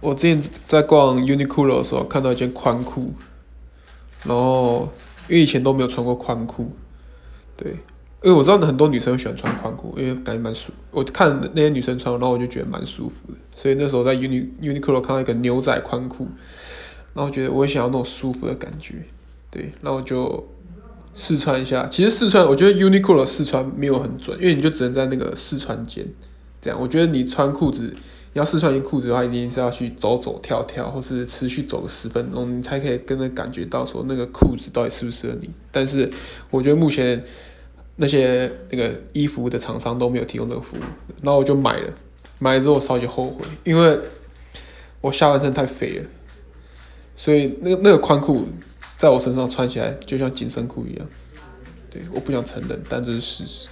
我之前在逛 Uniqlo 的时候看到一件宽裤，然后因为以前都没有穿过宽裤，对，因为我知道很多女生喜欢穿宽裤，因为感觉蛮舒。我看那些女生穿，然后我就觉得蛮舒服的，所以那时候在 Uni Uniqlo 看到一个牛仔宽裤，然后觉得我也想要那种舒服的感觉，对，然后就试穿一下。其实试穿，我觉得 Uniqlo 试穿没有很准，因为你就只能在那个试穿间这样。我觉得你穿裤子。你要试穿一件裤子的话，一定是要去走走跳跳，或是持续走个十分钟，你才可以跟着感觉到说那个裤子到底适不适合你。但是我觉得目前那些那个衣服的厂商都没有提供这个服务，然后我就买了，买了之后我超级后悔，因为我下半身太肥了，所以那个那个宽裤在我身上穿起来就像紧身裤一样。对，我不想承认，但这是事实。